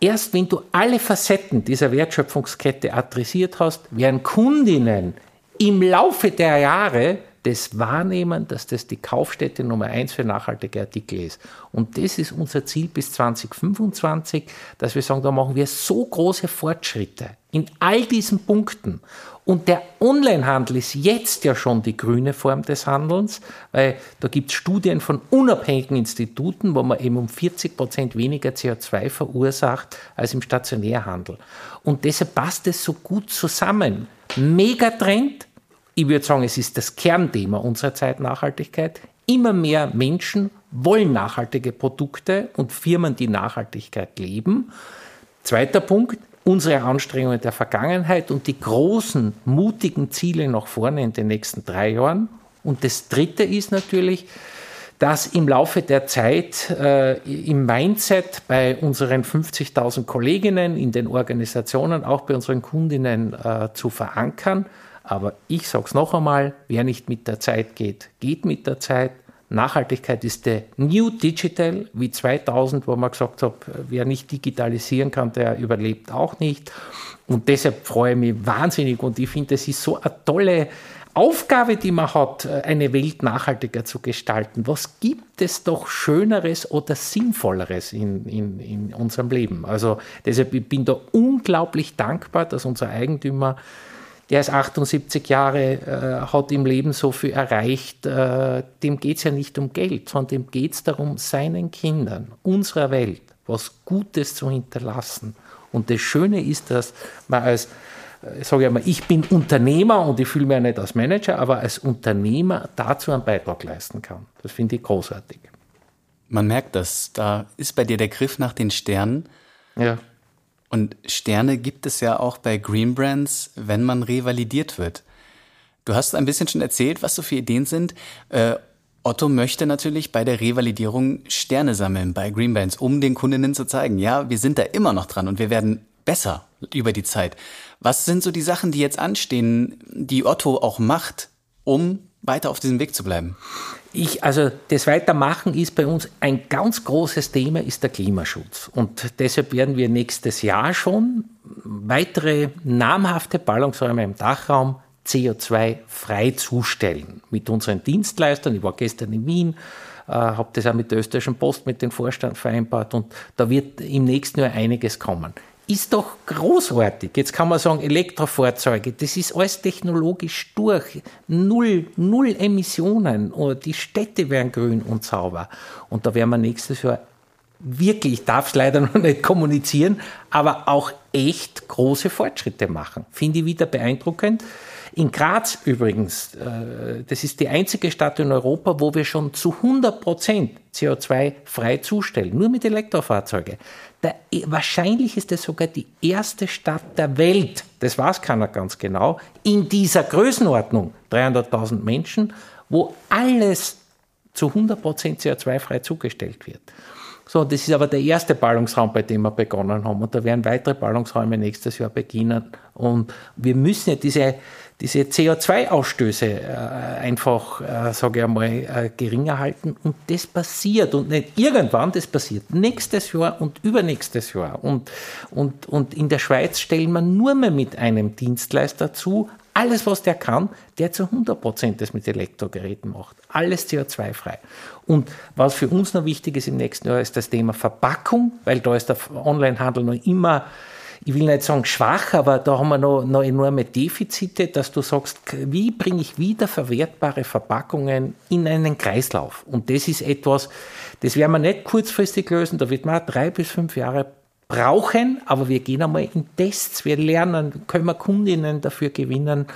erst wenn du alle Facetten dieser Wertschöpfungskette adressiert hast, werden Kundinnen im Laufe der Jahre das wahrnehmen, dass das die Kaufstätte Nummer eins für nachhaltige Artikel ist. Und das ist unser Ziel bis 2025, dass wir sagen, da machen wir so große Fortschritte In all diesen Punkten. Und der Onlinehandel ist jetzt ja schon die grüne Form des Handelns, weil da gibt es Studien von unabhängigen Instituten, wo man eben um 40 Prozent weniger CO2 verursacht als im Stationärhandel. Und deshalb passt es so gut zusammen. Megatrend, ich würde sagen, es ist das Kernthema unserer Zeit Nachhaltigkeit. Immer mehr Menschen wollen nachhaltige Produkte und Firmen, die Nachhaltigkeit leben. Zweiter Punkt, unsere Anstrengungen der Vergangenheit und die großen, mutigen Ziele nach vorne in den nächsten drei Jahren. Und das Dritte ist natürlich, dass im Laufe der Zeit äh, im Mindset bei unseren 50.000 Kolleginnen, in den Organisationen, auch bei unseren Kundinnen äh, zu verankern. Aber ich sage es noch einmal, wer nicht mit der Zeit geht, geht mit der Zeit. Nachhaltigkeit ist der New Digital, wie 2000, wo man gesagt hat, wer nicht digitalisieren kann, der überlebt auch nicht. Und deshalb freue ich mich wahnsinnig und ich finde, es ist so eine tolle Aufgabe, die man hat, eine Welt nachhaltiger zu gestalten. Was gibt es doch Schöneres oder Sinnvolleres in, in, in unserem Leben? Also deshalb ich bin da unglaublich dankbar, dass unser Eigentümer der ist 78 Jahre, äh, hat im Leben so viel erreicht. Äh, dem geht es ja nicht um Geld, sondern dem geht es darum, seinen Kindern, unserer Welt, was Gutes zu hinterlassen. Und das Schöne ist, dass man als, äh, sage ich mal, ich bin Unternehmer und ich fühle mich ja nicht als Manager, aber als Unternehmer dazu einen Beitrag leisten kann. Das finde ich großartig. Man merkt das. Da ist bei dir der Griff nach den Sternen. Ja. Und Sterne gibt es ja auch bei Green Brands, wenn man revalidiert wird. Du hast ein bisschen schon erzählt, was so für Ideen sind. Äh, Otto möchte natürlich bei der Revalidierung Sterne sammeln bei Green Brands, um den Kundinnen zu zeigen, ja, wir sind da immer noch dran und wir werden besser über die Zeit. Was sind so die Sachen, die jetzt anstehen, die Otto auch macht, um weiter auf diesem Weg zu bleiben? Ich, also das Weitermachen ist bei uns ein ganz großes Thema, ist der Klimaschutz. Und deshalb werden wir nächstes Jahr schon weitere namhafte Ballungsräume im Dachraum CO2 frei zustellen mit unseren Dienstleistern. Ich war gestern in Wien, äh, habe das auch mit der österreichischen Post, mit dem Vorstand vereinbart und da wird im nächsten Jahr einiges kommen ist doch großartig. Jetzt kann man sagen, Elektrofahrzeuge, das ist alles technologisch durch. Null, null Emissionen. Die Städte werden grün und sauber. Und da werden wir nächstes Jahr wirklich, ich darf es leider noch nicht kommunizieren, aber auch echt große Fortschritte machen. Finde ich wieder beeindruckend. In Graz übrigens, äh, das ist die einzige Stadt in Europa, wo wir schon zu 100 Prozent CO2 frei zustellen, nur mit Elektrofahrzeugen. Der, wahrscheinlich ist es sogar die erste Stadt der Welt, das weiß keiner ganz genau, in dieser Größenordnung, 300.000 Menschen, wo alles zu 100% CO2-frei zugestellt wird. So, das ist aber der erste Ballungsraum, bei dem wir begonnen haben. Und da werden weitere Ballungsräume nächstes Jahr beginnen. Und wir müssen ja diese, diese CO2-Ausstöße äh, einfach, äh, sage ich einmal, äh, geringer halten. Und das passiert und nicht irgendwann, das passiert nächstes Jahr und übernächstes Jahr. Und, und, und in der Schweiz stellen wir nur mehr mit einem Dienstleister zu, alles, was der kann, der zu 100 Prozent das mit Elektrogeräten macht. Alles CO2-frei. Und was für uns noch wichtig ist im nächsten Jahr, ist das Thema Verpackung, weil da ist der Onlinehandel noch immer ich will nicht sagen schwach, aber da haben wir noch, noch enorme Defizite, dass du sagst, wie bringe ich wieder verwertbare Verpackungen in einen Kreislauf? Und das ist etwas, das werden wir nicht kurzfristig lösen, da wird man drei bis fünf Jahre brauchen, aber wir gehen einmal in Tests, wir lernen, können wir Kundinnen dafür gewinnen.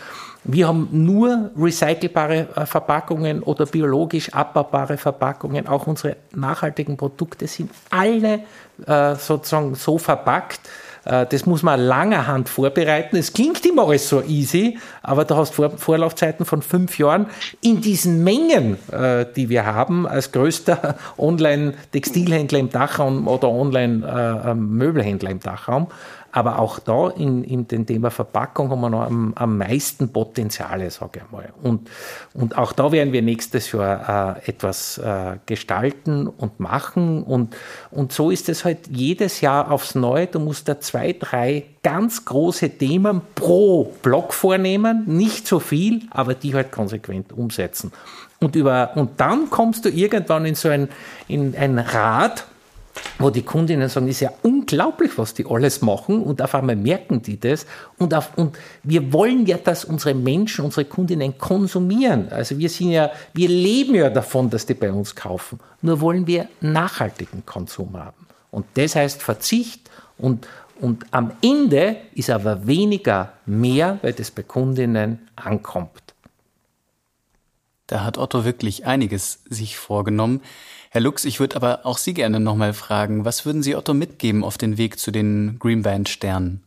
Wir haben nur recycelbare äh, Verpackungen oder biologisch abbaubare Verpackungen. Auch unsere nachhaltigen Produkte sind alle äh, sozusagen so verpackt, das muss man langer Hand vorbereiten. Es klingt immer alles so easy, aber du hast Vorlaufzeiten von fünf Jahren in diesen Mengen, äh, die wir haben, als größter Online-Textilhändler im Dachraum oder Online-Möbelhändler äh, im Dachraum. Aber auch da in, in dem Thema Verpackung haben wir noch am, am meisten Potenziale, sage ich mal. Und, und auch da werden wir nächstes Jahr äh, etwas äh, gestalten und machen. Und, und so ist es halt jedes Jahr aufs Neue. Du musst da zwei, drei ganz große Themen pro Block vornehmen. Nicht so viel, aber die halt konsequent umsetzen. Und, über, und dann kommst du irgendwann in so ein, in ein Rad, wo die Kundinnen sagen, ist ja unglaublich, was die alles machen und auf einmal merken die das und, auf, und wir wollen ja, dass unsere Menschen, unsere Kundinnen konsumieren. Also wir sind ja, wir leben ja davon, dass die bei uns kaufen. Nur wollen wir nachhaltigen Konsum haben. Und das heißt Verzicht und, und am Ende ist aber weniger mehr, weil das bei Kundinnen ankommt. Da hat Otto wirklich einiges sich vorgenommen. Herr Lux, ich würde aber auch Sie gerne nochmal fragen, was würden Sie Otto mitgeben auf den Weg zu den Greenband Sternen?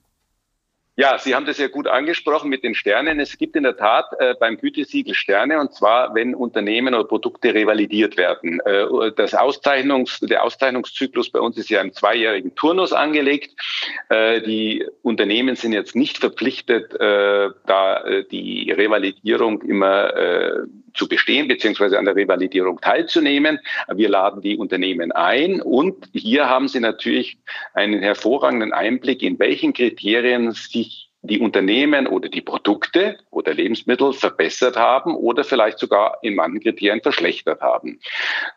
Ja, Sie haben das ja gut angesprochen mit den Sternen. Es gibt in der Tat äh, beim Gütesiegel Sterne und zwar, wenn Unternehmen oder Produkte revalidiert werden. Äh, das Auszeichnungs, der Auszeichnungszyklus bei uns ist ja im zweijährigen Turnus angelegt. Äh, die Unternehmen sind jetzt nicht verpflichtet, äh, da äh, die Revalidierung immer äh, zu bestehen beziehungsweise an der Revalidierung teilzunehmen. Wir laden die Unternehmen ein und hier haben Sie natürlich einen hervorragenden Einblick, in welchen Kriterien sich die Unternehmen oder die Produkte oder Lebensmittel verbessert haben oder vielleicht sogar in manchen Kriterien verschlechtert haben.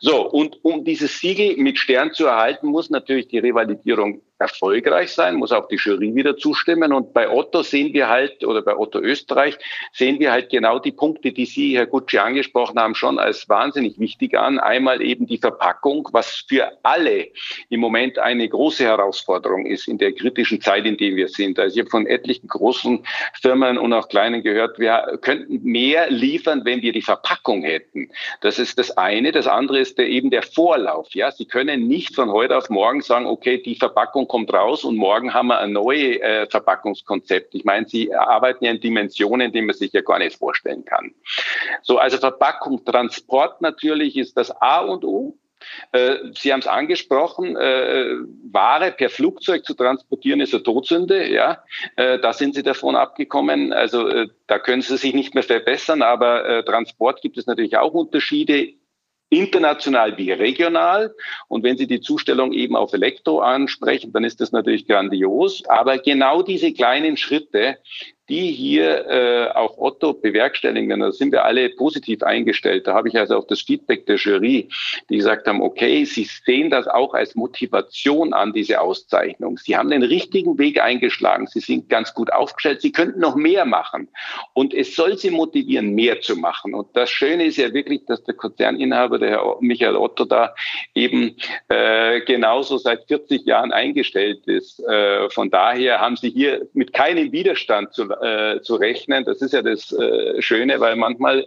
So, und um dieses Siegel mit Stern zu erhalten, muss natürlich die Revalidierung erfolgreich sein, muss auch die Jury wieder zustimmen. Und bei Otto sehen wir halt, oder bei Otto Österreich, sehen wir halt genau die Punkte, die Sie, Herr Gucci, angesprochen haben, schon als wahnsinnig wichtig an. Einmal eben die Verpackung, was für alle im Moment eine große Herausforderung ist in der kritischen Zeit, in der wir sind. Also ich habe von etlichen großen Firmen und auch kleinen gehört, wir könnten mehr liefern, wenn wir die Verpackung hätten. Das ist das eine. Das andere ist der, eben der Vorlauf. Ja, Sie können nicht von heute auf morgen sagen, okay, die Verpackung kommt raus und morgen haben wir ein neues äh, Verpackungskonzept. Ich meine, Sie arbeiten ja in Dimensionen, die man sich ja gar nicht vorstellen kann. So, also Verpackung, Transport natürlich ist das A und O. Äh, Sie haben es angesprochen, äh, Ware per Flugzeug zu transportieren ist eine Todsünde. Ja, äh, da sind Sie davon abgekommen. Also da können Sie sich nicht mehr verbessern. Aber Transport gibt es natürlich auch Unterschiede international wie regional. Und wenn Sie die Zustellung eben auf Elektro ansprechen, dann ist das natürlich grandios. Aber genau diese kleinen Schritte, die hier äh, auch Otto bewerkstelligen, da sind wir alle positiv eingestellt. Da habe ich also auch das Feedback der Jury, die gesagt haben, okay, sie sehen das auch als Motivation an, diese Auszeichnung. Sie haben den richtigen Weg eingeschlagen, sie sind ganz gut aufgestellt, sie könnten noch mehr machen. Und es soll sie motivieren, mehr zu machen. Und das Schöne ist ja wirklich, dass der Konzerninhaber, der Herr Michael Otto, da eben äh, genauso seit 40 Jahren eingestellt ist. Äh, von daher haben sie hier mit keinem Widerstand zu äh, zu rechnen. Das ist ja das äh, Schöne, weil manchmal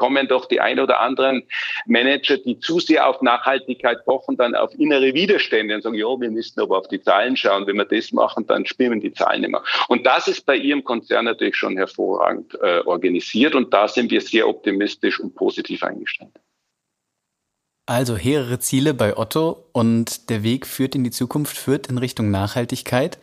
kommen doch die ein oder anderen Manager, die zu sehr auf Nachhaltigkeit pochen, dann auf innere Widerstände und sagen, ja, wir müssen aber auf die Zahlen schauen. Wenn wir das machen, dann stimmen die Zahlen immer. Und das ist bei Ihrem Konzern natürlich schon hervorragend äh, organisiert und da sind wir sehr optimistisch und positiv eingestellt. Also hehre Ziele bei Otto und der Weg führt in die Zukunft, führt in Richtung Nachhaltigkeit.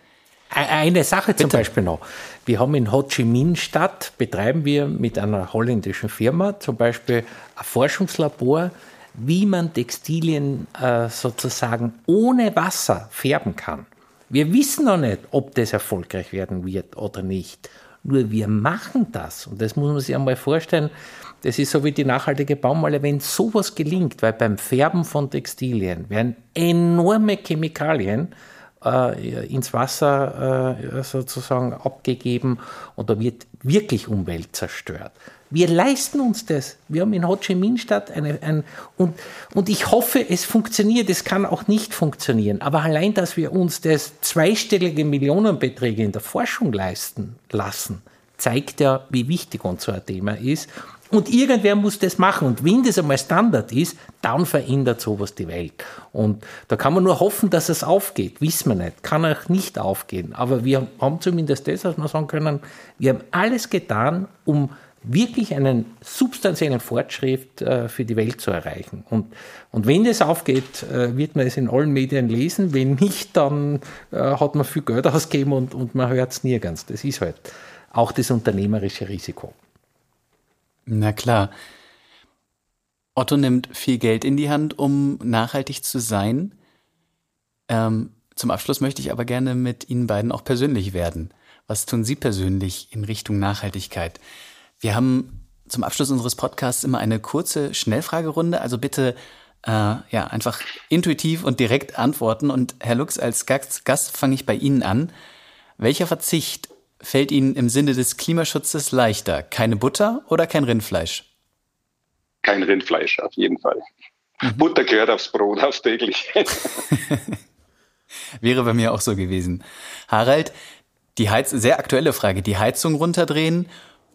Eine Sache zum Bitte. Beispiel noch. Wir haben in Ho Chi Minh Stadt, betreiben wir mit einer holländischen Firma zum Beispiel ein Forschungslabor, wie man Textilien äh, sozusagen ohne Wasser färben kann. Wir wissen noch nicht, ob das erfolgreich werden wird oder nicht. Nur wir machen das. Und das muss man sich einmal vorstellen. Das ist so wie die nachhaltige Baumwolle. Wenn sowas gelingt, weil beim Färben von Textilien werden enorme Chemikalien äh, ins Wasser äh, sozusagen abgegeben und da wird wirklich Umwelt zerstört. Wir leisten uns das. Wir haben in Ho Chi Minh Stadt eine, ein, und, und ich hoffe, es funktioniert. Es kann auch nicht funktionieren. Aber allein, dass wir uns das zweistellige Millionenbeträge in der Forschung leisten lassen, zeigt ja, wie wichtig unser Thema ist und irgendwer muss das machen. Und wenn das einmal Standard ist, dann verändert sowas die Welt. Und da kann man nur hoffen, dass es aufgeht. Wissen wir nicht. Kann auch nicht aufgehen. Aber wir haben zumindest das, was wir sagen können, wir haben alles getan, um wirklich einen substanziellen Fortschritt äh, für die Welt zu erreichen. Und, und wenn das aufgeht, äh, wird man es in allen Medien lesen. Wenn nicht, dann äh, hat man viel Geld ausgegeben und, und man hört es nirgends. Das ist halt auch das unternehmerische Risiko. Na klar. Otto nimmt viel Geld in die Hand, um nachhaltig zu sein. Ähm, zum Abschluss möchte ich aber gerne mit Ihnen beiden auch persönlich werden. Was tun Sie persönlich in Richtung Nachhaltigkeit? Wir haben zum Abschluss unseres Podcasts immer eine kurze Schnellfragerunde, also bitte äh, ja, einfach intuitiv und direkt antworten. Und Herr Lux, als Gast, Gast fange ich bei Ihnen an. Welcher Verzicht fällt Ihnen im Sinne des Klimaschutzes leichter? Keine Butter oder kein Rindfleisch? Kein Rindfleisch, auf jeden Fall. Mhm. Butter gehört aufs Brot, aufs tägliche. Wäre bei mir auch so gewesen. Harald, die Heiz sehr aktuelle Frage, die Heizung runterdrehen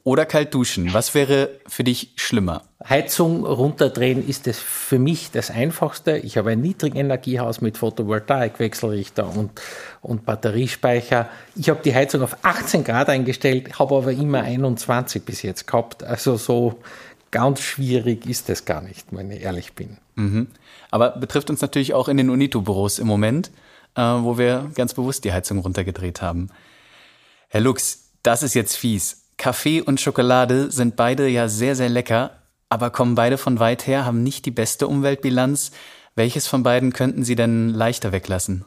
oder kalt duschen? Was wäre für dich schlimmer? Heizung runterdrehen ist es für mich das Einfachste. Ich habe ein Niedrigenergiehaus mit Photovoltaik, Wechselrichter und, und Batteriespeicher. Ich habe die Heizung auf 18 Grad eingestellt, habe aber immer 21 bis jetzt gehabt. Also so ganz schwierig ist es gar nicht, wenn ich ehrlich bin. Mhm. Aber betrifft uns natürlich auch in den Unito-Büros im Moment, äh, wo wir ganz bewusst die Heizung runtergedreht haben. Herr Lux, das ist jetzt fies. Kaffee und Schokolade sind beide ja sehr, sehr lecker, aber kommen beide von weit her, haben nicht die beste Umweltbilanz. Welches von beiden könnten Sie denn leichter weglassen?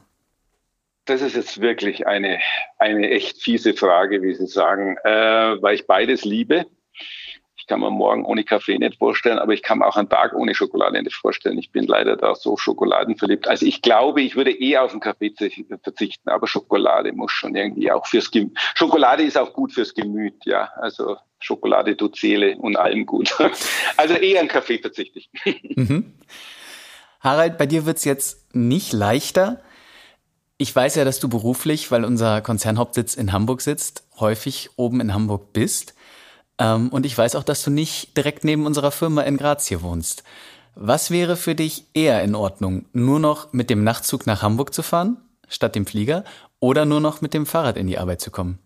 Das ist jetzt wirklich eine, eine echt fiese Frage, wie Sie sagen, äh, weil ich beides liebe. Ich kann mir morgen ohne Kaffee nicht vorstellen, aber ich kann mir auch einen Tag ohne Schokolade nicht vorstellen. Ich bin leider da so schokoladenverliebt. Also ich glaube, ich würde eher auf den Kaffee verzichten, aber Schokolade muss schon irgendwie auch fürs Gemüt. Schokolade ist auch gut fürs Gemüt, ja. Also Schokolade tut Seele und allem gut. Also eher einen Kaffee verzichte ich. Mhm. Harald, bei dir wird's jetzt nicht leichter. Ich weiß ja, dass du beruflich, weil unser Konzernhauptsitz in Hamburg sitzt, häufig oben in Hamburg bist. Ähm, und ich weiß auch, dass du nicht direkt neben unserer Firma in Graz hier wohnst. Was wäre für dich eher in Ordnung? Nur noch mit dem Nachtzug nach Hamburg zu fahren, statt dem Flieger, oder nur noch mit dem Fahrrad in die Arbeit zu kommen?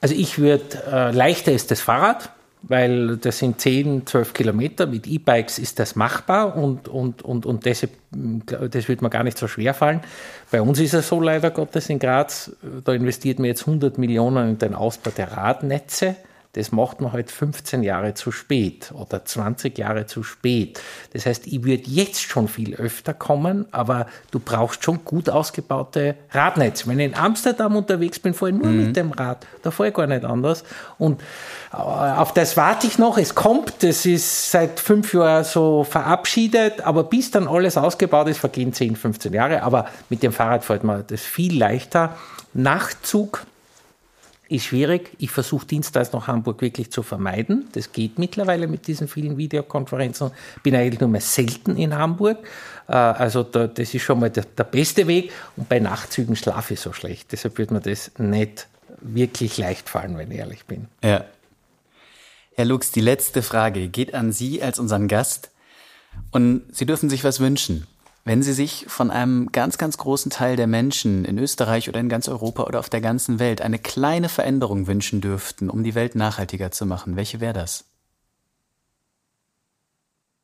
Also ich würde, äh, leichter ist das Fahrrad, weil das sind 10, 12 Kilometer. Mit E-Bikes ist das machbar und, und, und, und das, das wird mir gar nicht so schwer fallen. Bei uns ist es so leider Gottes in Graz, da investiert man jetzt 100 Millionen in den Ausbau der Radnetze das macht man halt 15 Jahre zu spät oder 20 Jahre zu spät. Das heißt, ich würde jetzt schon viel öfter kommen, aber du brauchst schon gut ausgebaute Radnetze. Wenn ich in Amsterdam unterwegs bin, fahre ich nur mhm. mit dem Rad. Da fahre ich gar nicht anders. Und äh, auf das warte ich noch. Es kommt, das ist seit fünf Jahren so verabschiedet, aber bis dann alles ausgebaut ist, vergehen 10, 15 Jahre. Aber mit dem Fahrrad fährt man das viel leichter. Nachtzug ist schwierig. Ich versuche Dienstags nach Hamburg wirklich zu vermeiden. Das geht mittlerweile mit diesen vielen Videokonferenzen. Bin eigentlich nur mehr selten in Hamburg. Äh, also da, das ist schon mal der, der, beste Weg. Und bei Nachtzügen schlafe ich so schlecht. Deshalb wird mir das nicht wirklich leicht fallen, wenn ich ehrlich bin. Ja. Herr Lux, die letzte Frage geht an Sie als unseren Gast. Und Sie dürfen sich was wünschen. Wenn Sie sich von einem ganz, ganz großen Teil der Menschen in Österreich oder in ganz Europa oder auf der ganzen Welt eine kleine Veränderung wünschen dürften, um die Welt nachhaltiger zu machen, welche wäre das?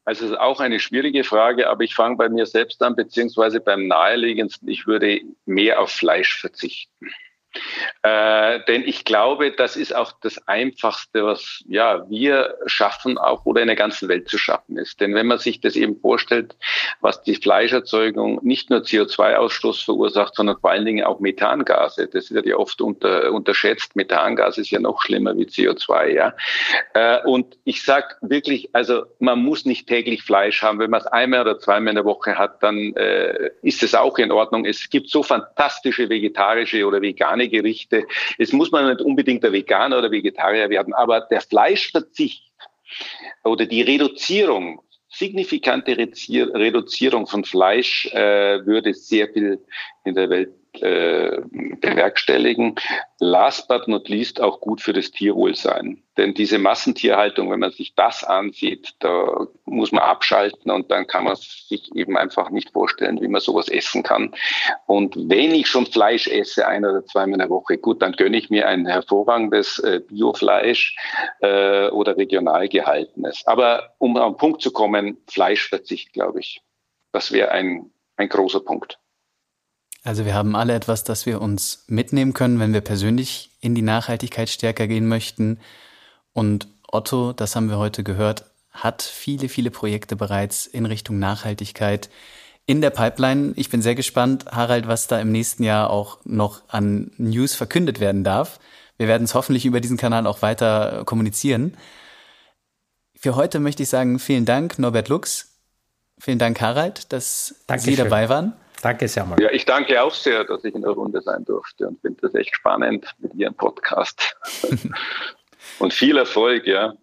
Also es ist auch eine schwierige Frage, aber ich fange bei mir selbst an, beziehungsweise beim naheliegendsten, ich würde mehr auf Fleisch verzichten. Äh, denn ich glaube, das ist auch das Einfachste, was ja wir schaffen auch oder in der ganzen Welt zu schaffen ist. Denn wenn man sich das eben vorstellt, was die Fleischerzeugung nicht nur CO2-Ausstoß verursacht, sondern vor allen Dingen auch Methangase, das wird ja oft unter, unterschätzt. Methangas ist ja noch schlimmer wie CO2, ja. Äh, und ich sag wirklich, also man muss nicht täglich Fleisch haben. Wenn man es einmal oder zweimal in der Woche hat, dann äh, ist es auch in Ordnung. Es gibt so fantastische vegetarische oder vegane Gerichte. Es muss man nicht unbedingt der Veganer oder Vegetarier werden, aber der Fleischverzicht oder die Reduzierung, signifikante Reduzierung von Fleisch äh, würde sehr viel in der Welt äh, bewerkstelligen. Last but not least auch gut für das Tierwohlsein. Denn diese Massentierhaltung, wenn man sich das ansieht, da muss man abschalten und dann kann man sich eben einfach nicht vorstellen, wie man sowas essen kann. Und wenn ich schon Fleisch esse, ein oder zweimal in der Woche, gut, dann gönne ich mir ein hervorragendes äh, Biofleisch äh, oder regional gehaltenes. Aber um am Punkt zu kommen, Fleischverzicht, glaube ich. Das wäre ein, ein großer Punkt. Also wir haben alle etwas, das wir uns mitnehmen können, wenn wir persönlich in die Nachhaltigkeit stärker gehen möchten. Und Otto, das haben wir heute gehört, hat viele, viele Projekte bereits in Richtung Nachhaltigkeit in der Pipeline. Ich bin sehr gespannt, Harald, was da im nächsten Jahr auch noch an News verkündet werden darf. Wir werden es hoffentlich über diesen Kanal auch weiter kommunizieren. Für heute möchte ich sagen, vielen Dank, Norbert Lux. Vielen Dank, Harald, dass Dankeschön. Sie dabei waren. Danke sehr mal. Ja, ich danke auch sehr, dass ich in der Runde sein durfte und finde das echt spannend mit Ihrem Podcast. und viel Erfolg, ja.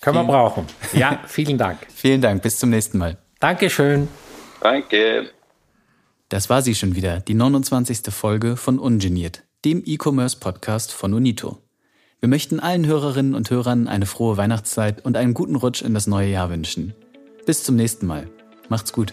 Können wir brauchen. Ja, vielen Dank. Vielen Dank, bis zum nächsten Mal. Dankeschön. Danke. Das war sie schon wieder, die 29. Folge von Ungeniert, dem E-Commerce-Podcast von Unito. Wir möchten allen Hörerinnen und Hörern eine frohe Weihnachtszeit und einen guten Rutsch in das neue Jahr wünschen. Bis zum nächsten Mal. Macht's gut.